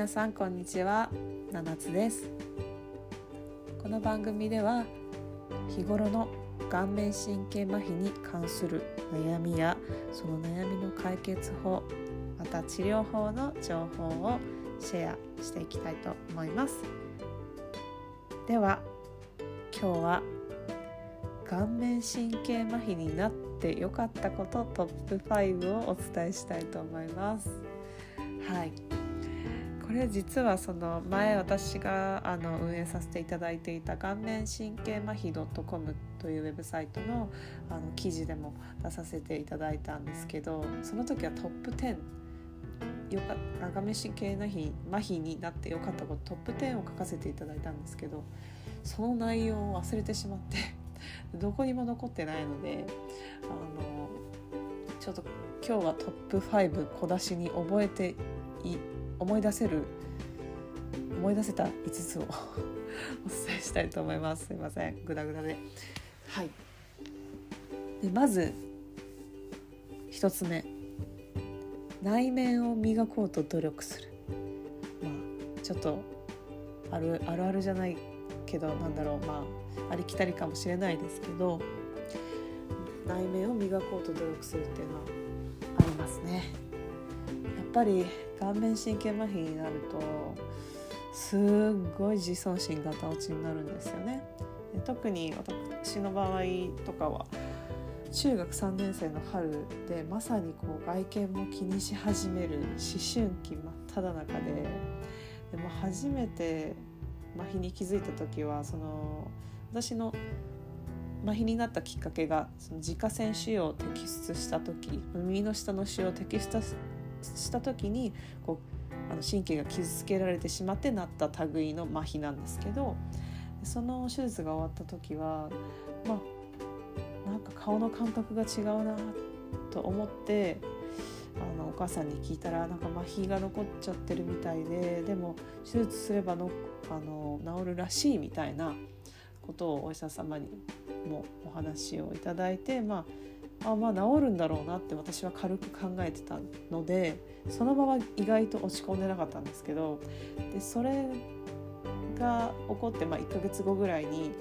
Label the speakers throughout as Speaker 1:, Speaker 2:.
Speaker 1: 皆さんこんにちは。七つです。この番組では日頃の顔面神経麻痺に関する悩みやその悩みの解決法また治療法の情報をシェアしていきたいと思います。では今日は顔面神経麻痺になって良かったことトップ5をお伝えしたいと思います。はい。これ実はその前私があの運営させていただいていた顔面神経麻痺 .com というウェブサイトのあの記事でも出させていただいたんですけどその時はトップ10よか顔面神経麻痺麻痺になってよかったことトップ10を書かせていただいたんですけどその内容を忘れてしまって どこにも残ってないのであのちょっと今日はトップ5小出しに覚えてい思い出せる思い出せた5つを お伝えしたいと思います。すいません。グダグダで。はい。でまず1つ目。内面を磨こうと努力する。まあちょっとあるあるあるじゃないけどなんだろう。まあありきたりかもしれないですけど内面を磨こうと努力するっていうのはありますね。やっぱり顔面神経麻痺になるとすっごい自尊心が落ちになるんですよね。特に私の場合とかは中学3年生の春でまさにこう外見も気にし始める思春期真っ只中ででも初めて麻痺に気づいた時はその私の麻痺になったきっかけがその自家腺腫瘍を摘出した時耳の下の腫瘍を摘出した時にこうあの神経が傷つけられてしまってなった類の麻痺なんですけどその手術が終わった時はまあなんか顔の感覚が違うなと思ってあのお母さんに聞いたらなんか麻痺が残っちゃってるみたいででも手術すればのあの治るらしいみたいなことをお医者様にもお話をいただいてまああまあ治るんだろうなって私は軽く考えてたのでそのまま意外と落ち込んでなかったんですけどでそれが起こって、まあ、1ヶ月後ぐらいに、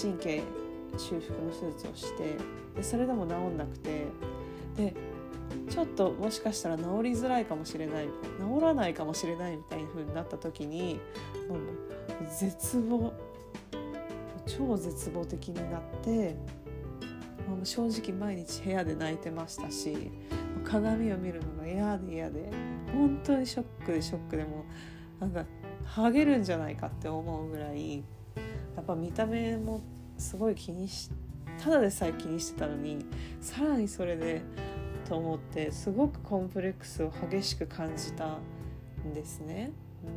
Speaker 1: 神経修復の手術をしてでそれでも治んなくてでちょっともしかしたら治りづらいかもしれない治らないかもしれないみたいな風になった時にもう絶望超絶望的になってもう正直毎日部屋で泣いてましたし鏡を見るのが嫌で嫌で本当にショックでショックでもなんかハゲるんじゃないかって思うぐらいやっぱ見た目もすごい気にしただでさえ気にしてたのにさらにそれでと思ってすごくコンプレックスを激しく感じたんですね。う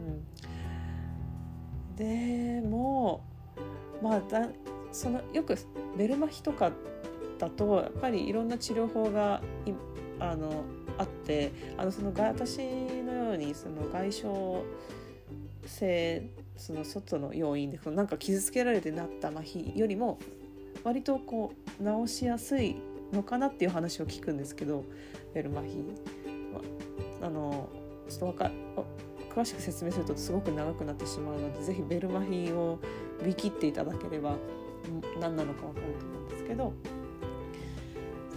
Speaker 1: ん、でもまあだそのよくベルマヒとかだとやっぱりいろんな治療法があのあってあのその私のようにその外傷性その外の要因でそのなんか傷つけられてなった麻痺よりも割とこう治しやすいのかなっていう話を聞くんですけどベルマヒはあのちょっとわか詳しく説明するとすごく長くなってしまうので是非ベルマヒを見切っていただければ何なのか分かると思うんですけど。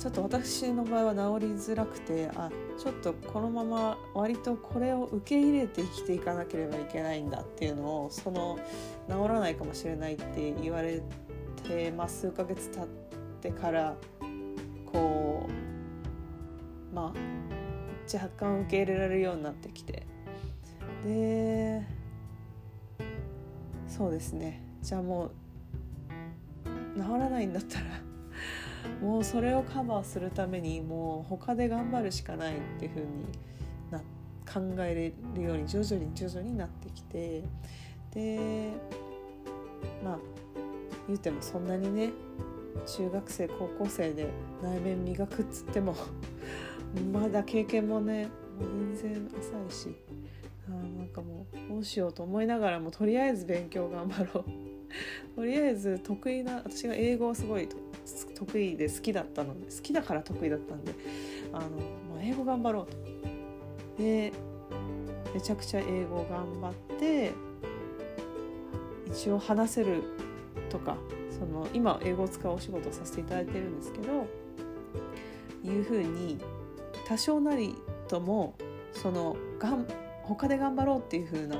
Speaker 1: ちょっと私の場合は治りづらくてあちょっとこのまま割とこれを受け入れて生きていかなければいけないんだっていうのをその治らないかもしれないって言われて、まあ、数ヶ月経ってからこうまあ若干受け入れられるようになってきて。でそうですね。じゃあもう治らないんだったらもうそれをカバーするためにもう他で頑張るしかないっていう風にな考えれるように徐々に徐々になってきてでまあ言うてもそんなにね中学生高校生で内面磨くっつっても まだ経験もね全然浅いしあなんかもうどうしようと思いながらもとりあえず勉強頑張ろう。とりあえず得意な私が英語すごい得意で好きだったので好きだから得意だったんであの、まあ、英語頑張ろうと。でめちゃくちゃ英語頑張って一応話せるとかその今英語を使うお仕事をさせていただいてるんですけどいうふうに多少なりともそのがん他で頑張ろうっていう風な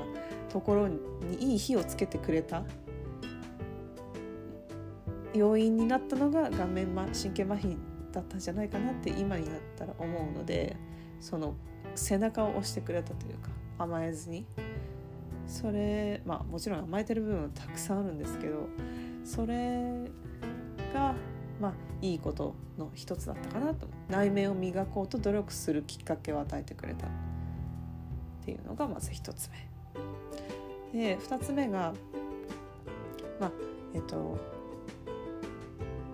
Speaker 1: ところにいい火をつけてくれた要因になったのが顔面神経麻痺だったんじゃないかなって今になったら思うのでその背中を押してくれたというか甘えずにそれまあもちろん甘えてる部分はたくさんあるんですけどそれがまあいいことの一つだったかなと内面を磨こうと努力するきっかけを与えてくれたっていうのがまず一つ目。で二つ目がまあえっと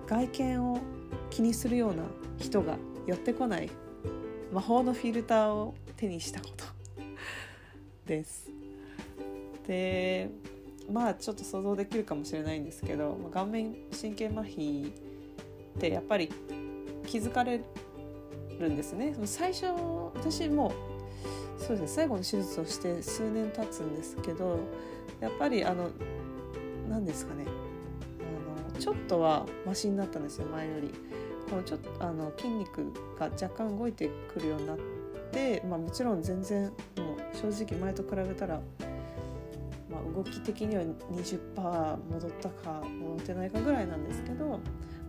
Speaker 1: 外見を気にするような人が寄ってこない魔法のフィルターを手にしたこと です。でまあちょっと想像できるかもしれないんですけど顔面神経麻痺ってやっぱり気づかれるんですね。最初私もそうですね最後の手術をして数年経つんですけどやっぱりあの何ですかねちょっとはマシになったんですよ前より。このちょっとあの筋肉が若干動いてくるようになって、まあ、もちろん全然もう正直前と比べたら、まあ、動き的には20%戻ったか戻ってないかぐらいなんですけど、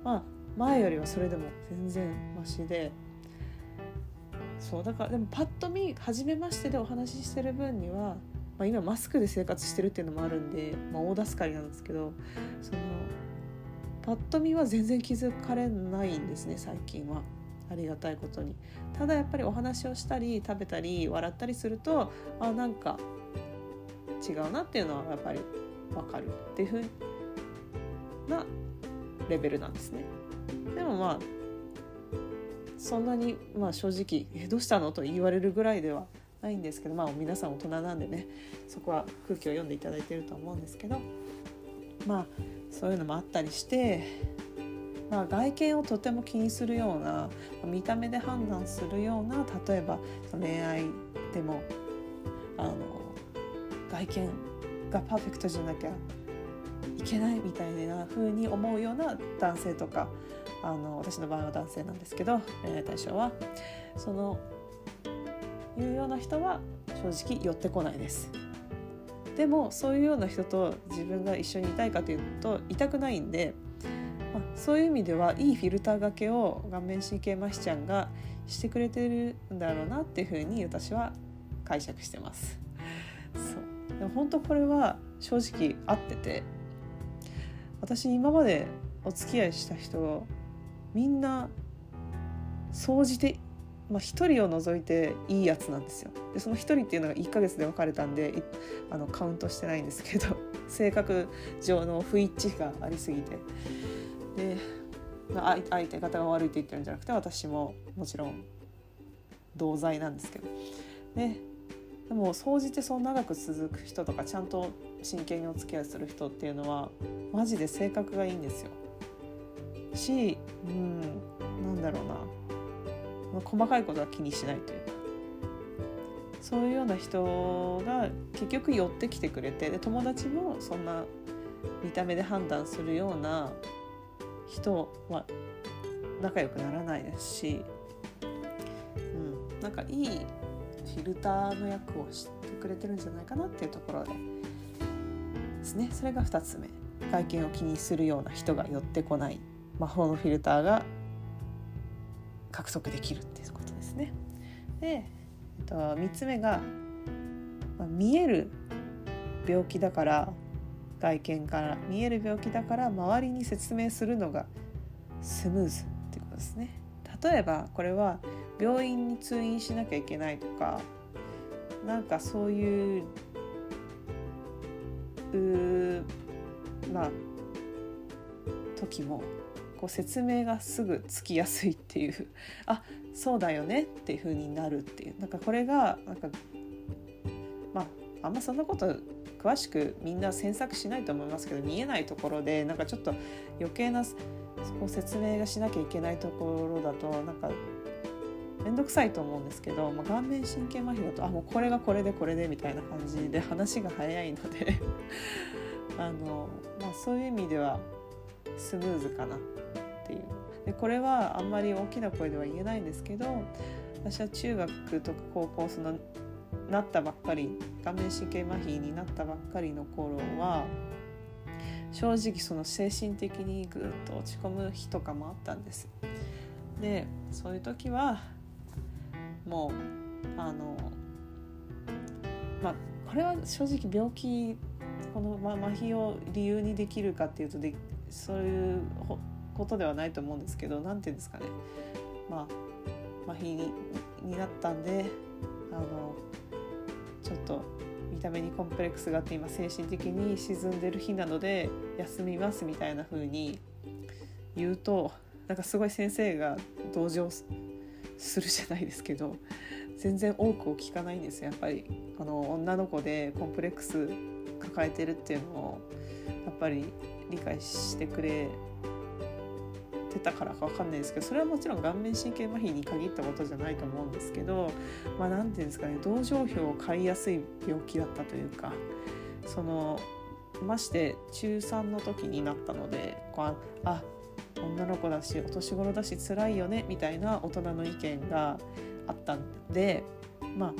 Speaker 1: まあ、前よりはそれでも全然マシで。そうだからでもパッと見初めましてでお話ししてる分には、まあ、今マスクで生活してるっていうのもあるんで、まあ、大助かりなんですけどそのパッと見は全然気づかれないんですね最近は。ありがたいことに。ただやっぱりお話をしたり食べたり笑ったりするとあなんか違うなっていうのはやっぱり分かるっていうふうなレベルなんですね。でもまあそんなに、まあ、正直「えどうしたの?」と言われるぐらいではないんですけどまあ皆さん大人なんでねそこは空気を読んでいただいてると思うんですけど。まあそういうのもあったりして、まあ、外見をとても気にするような見た目で判断するような例えば恋愛でもあの外見がパーフェクトじゃなきゃいけないみたいな風に思うような男性とかあの私の場合は男性なんですけど恋愛対象はそのいうような人は正直寄ってこないです。でもそういうような人と自分が一緒にいたいかというといたくないんで、まあ、そういう意味ではいいフィルターがけを顔面神経麻痺ちゃんがしてくれてるんだろうなっていうふうに私は解釈してます。そうでも本当これは正直合ってて私今までお付き合いした人みんな総じてまあ、1人を除いていいやつなんですよ。でその1人っていうのが1ヶ月で別れたんであのカウントしてないんですけど 性格上の不一致がありすぎて。で相手方が悪いって言ってるんじゃなくて私ももちろん同罪なんですけど。ででも総じてそう長く続く人とかちゃんと真剣にお付き合いする人っていうのはマジで性格がいいんですよ。しうんなんだろうな。細かいことは気にしないという。そういうような人が結局寄ってきてくれてで友達もそんな見た目で判断するような人は仲良くならないですし、うん、なんかいいフィルターの役をしてくれてるんじゃないかなっていうところでですね。それが2つ目。外見を気にするような人が寄ってこない。魔法のフィルターが獲得できるっていうことですね。で、えっと、3つ目が、まあ、見える病気だから外見から見える病気だから周りに説明するのがスムーズっていうことですね。例えばこれは病院に通院しなきゃいけないとかなんかそういううまあ時もこう説明がすぐつきやすいっていう。あそうだよね。っていう風になるっていう。なんかこれがなんかまああんまそんなこと詳しくみんな詮索しないと思いますけど見えないところでなんかちょっと余計なこう説明がしなきゃいけないところだとなんか面倒くさいと思うんですけど、まあ、顔面神経麻痺だとあもうこれがこれでこれでみたいな感じで話が早いので。あの、まあ、そういう意味ではスムーズかなっていうでこれはあんまり大きな声では言えないんですけど私は中学とか高校そのなったばっかり顔面神経麻痺になったばっかりの頃は正直その精神的にぐっと落ち込む日とかもあったんです。でそういう時はもうあのまあこれは正直病気この、ま、麻痺を理由にできるかっていうとでそういうことではないと思うんですけど何て言うんですかね。まあ麻痺にになったんであのちょっと見た目にコンプレックスがあって今精神的に沈んでる日なので休みますみたいな風に言うとなんかすごい先生が同情するじゃないですけど全然多くを聞かないんですよやっぱり。あの女の子でコンプレックス抱えてるっていうのをやっぱり理解してくれてたからか分かんないですけどそれはもちろん顔面神経麻痺に限ったことじゃないと思うんですけどまあ何て言うんですかね同情票を買いやすい病気だったというかそのまして中3の時になったのでこうあ女の子だしお年頃だし辛いよねみたいな大人の意見があったんでまあ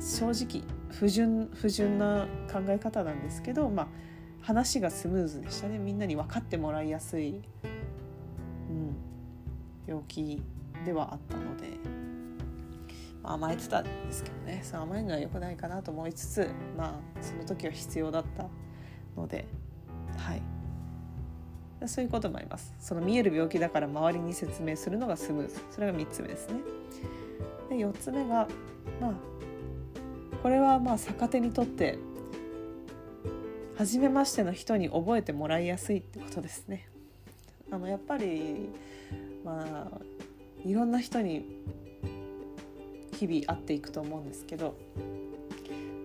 Speaker 1: 正直不純不純な考え方なんですけど、まあ、話がスムーズでしたね。みんなに分かってもらいやすい、うん、病気ではあったので、まあ、甘えてたんですけどね。そ甘えるのは良くないかなと思いつつまあその時は必要だったので。はい。そういうこともあります。その見える病気だから周りに説明するのがスムーズ。それが3つ目ですね。で4つ目がまあこれはまあ逆手にとって初めましての人に覚えてもらいやすいってことですね。あのやっぱりまあいろんな人に日々会っていくと思うんですけど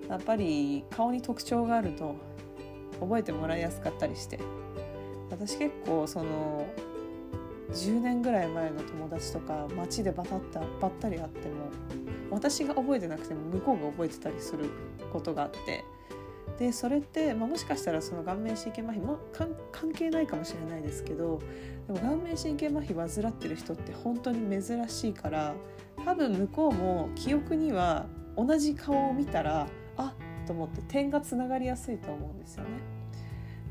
Speaker 1: やっぱり顔に特徴があると覚えてもらいやすかったりして私結構その10年ぐらい前の友達とか街でバタッタばったり会っても私が覚えてなくても向こうが覚えてたりすることがあってでそれって、まあ、もしかしたらその顔面神経麻痺も関係ないかもしれないですけどでも顔面神経麻痺患ってる人って本当に珍しいから多分向こうも記憶には同じ顔を見たらあっと思って点がつながりやすいと思うんですよね。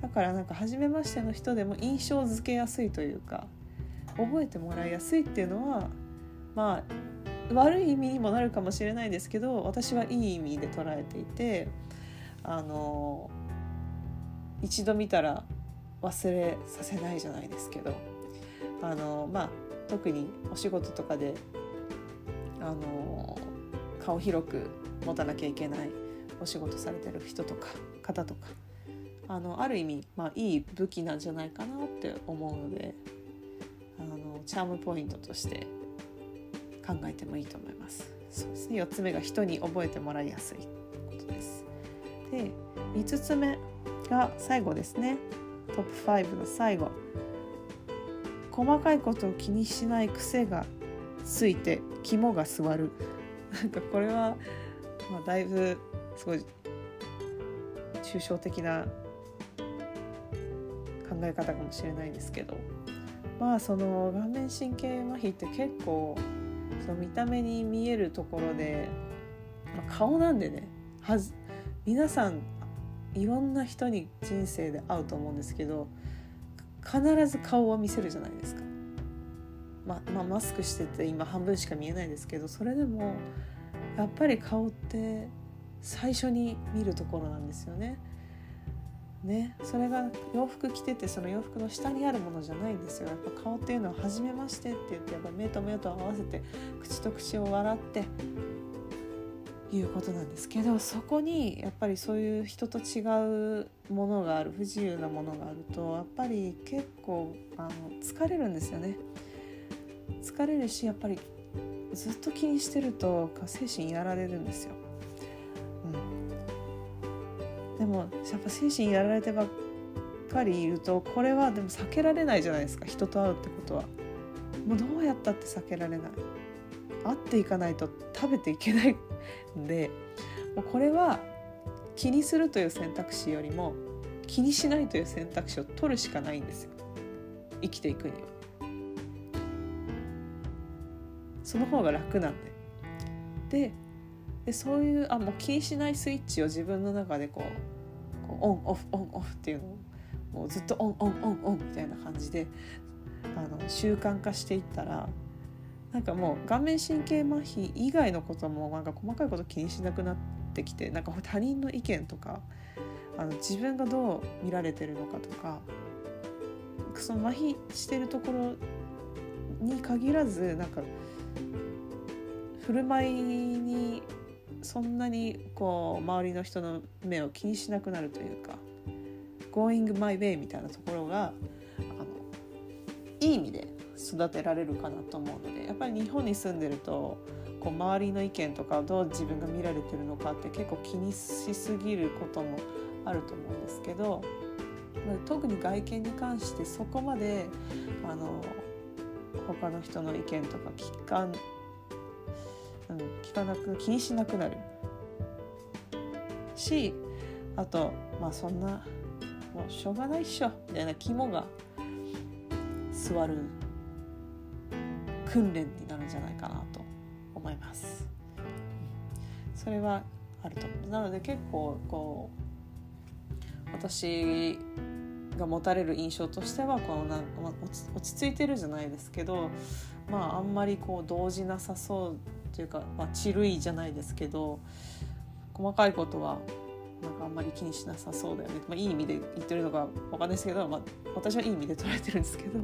Speaker 1: だからなんか初めましての人でも印象付けやすいというか覚えてもらいやすいっていうのはまあ悪い意味にもなるかもしれないですけど私はいい意味で捉えていてあの一度見たら忘れさせないじゃないですけどあのまあ特にお仕事とかであの顔広く持たなきゃいけないお仕事されてる人とか方とかあのある意味、まあ、いい武器なんじゃないかなって思うのであのチャームポイントとして考えてもいいと思います。そうですね4つ目が人に覚えてもらいやすいことです。で5つ目が最後ですね。トップ5の最後。細かいことを気にしない癖がついて肝が据わる。なんかこれは、まあ、だいぶすごい抽象的な考え方かもしれないんですけど。まあその顔面神経麻痺って結構その見た目に見えるところで、まあ、顔なんでね。はず皆さんいろんな人に人生で会うと思うんですけど必ず顔は見せるじゃないですか。ままあ、マスクしてて今半分しか見えないですけどそれでもやっぱり顔って最初に見るところなんですよね。ね、それが洋服着ててその洋服の下にあるものじゃないんですよやっぱ顔っていうのは「初めまして」って言ってやっぱ目と目と合わせて口と口を笑っていうことなんですけどそこにやっぱりそういう人と違うものがある不自由なものがあるとやっぱり結構あの疲れるんですよね。疲れるしやっぱりずっと気にしてると精神やられるんですよ。うんでもやっぱ精神やられてばっかりいるとこれはでも避けられないじゃないですか人と会うってことは。もうどうやったって避けられない会っていかないと食べていけないんでもうこれは気にするという選択肢よりも気にしないという選択肢を取るしかないんですよ。生きていくには。その方が楽なんで。ででそういうあもう気にしないスイッチを自分の中でこうこうオンオフオンオフっていうのをもうずっとオンオンオンオンみたいな感じであの習慣化していったらなんかもう顔面神経麻痺以外のこともなんか細かいこと気にしなくなってきてなんか他人の意見とかあの自分がどう見られてるのかとかその麻痺してるところに限らずなんか振る舞いにそんなにこう周りの人の目を気にしなくなるというか Going my way みたいなところがあのいい意味で育てられるかなと思うのでやっぱり日本に住んでるとこう周りの意見とかどう自分が見られてるのかって結構気にしすぎることもあると思うんですけど特に外見に関してそこまであの他の人の意見とか聞か,、うん、聞かなく気にしなくなる。しあとまあそんなもうしょうがないっしょみたいな肝が座る訓練になるんじゃないかなと思います。それはあるとなので結構こう私が持たれる印象としてはこのな、まあ、落ち着いてるじゃないですけど、まあ、あんまりこう動じなさそうというか、まあ、ちるいじゃないですけど細かいことはなんかあんまり気にしなさそうだよね、まあ、いい意味で言ってるのか分かんないですけど、まあ、私はいい意味で捉えてるんですけど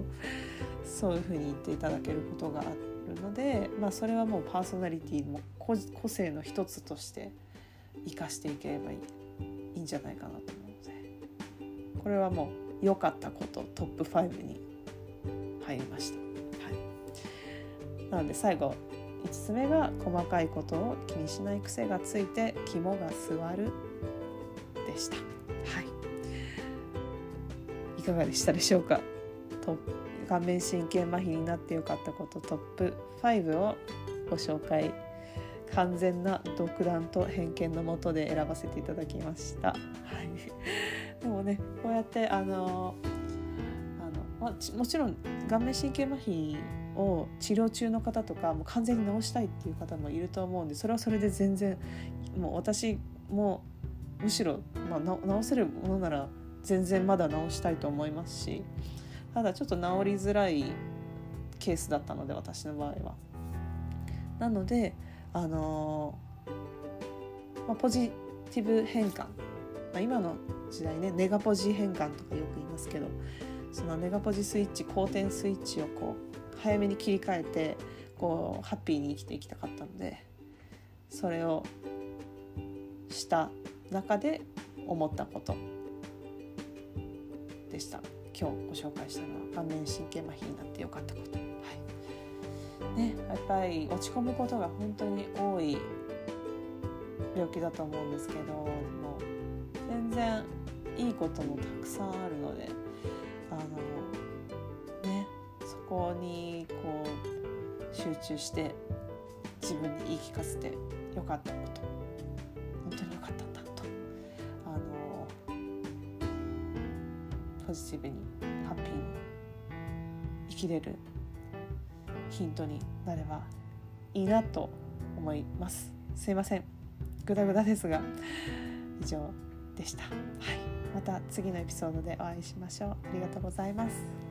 Speaker 1: そういうふうに言っていただけることがあるので、まあ、それはもうパーソナリティも個性の一つとして生かしていければいいいいんじゃないかなと思うので。これはもう良かったことトップ5に入りました。はい、なので最後5つ目が細かいことを気にしない癖がついて肝が座るでした。はい、いかがでしたでしょうか？と顔面神経麻痺になってよかったことトップ5をご紹介。完全な独断と偏見のもとで選ばせていただきました。はい。でもねこうやってあのあの、まもちろん顔面神経麻痺を治療中の方とかもう完全に治したいっていう方もいると思うんでそれはそれで全然もう私もむしろ、まあ、治せるものなら全然まだ治したいと思いますし。ただちょっと治りづらいケースだったので私の場合は。なのであのまあ、ポジティブ変換まあ、今の時代ねネガポジ変換とかよく言いますけどそのネガポジスイッチ好転スイッチをこう早めに切り替えてこうハッピーに生きていきたかったのでそれをした中で思ったことでした今日ご紹介したのは顔面神経麻痺になってよかったこと。はいね、やっぱり落ち込むことが本当に多い病気だと思うんですけども全然いいこともたくさんあるのであのねそこにこう集中して自分に言い聞かせてよかったことジティブにハッピーに生きれるヒントになればいいなと思いますすいませんグダグダですが以上でした。はい、また次のエピソードでお会いしましょう。ありがとうございます。